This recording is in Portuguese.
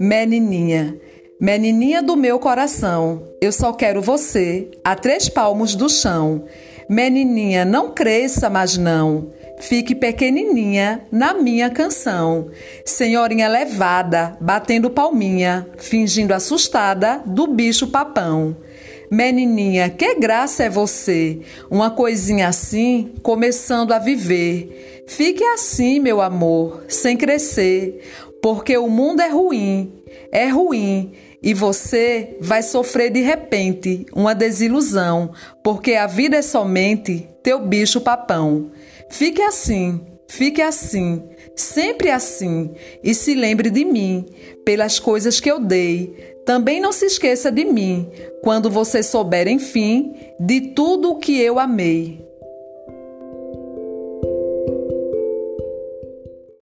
Menininha, menininha do meu coração, eu só quero você a três palmos do chão. Menininha, não cresça, mas não. Fique pequenininha na minha canção. Senhorinha levada, batendo palminha, fingindo assustada do bicho papão. Menininha, que graça é você, uma coisinha assim, começando a viver. Fique assim, meu amor, sem crescer porque o mundo é ruim, é ruim, e você vai sofrer de repente uma desilusão, porque a vida é somente teu bicho papão. Fique assim, fique assim, sempre assim, e se lembre de mim, pelas coisas que eu dei. Também não se esqueça de mim, quando você souber, enfim, de tudo o que eu amei.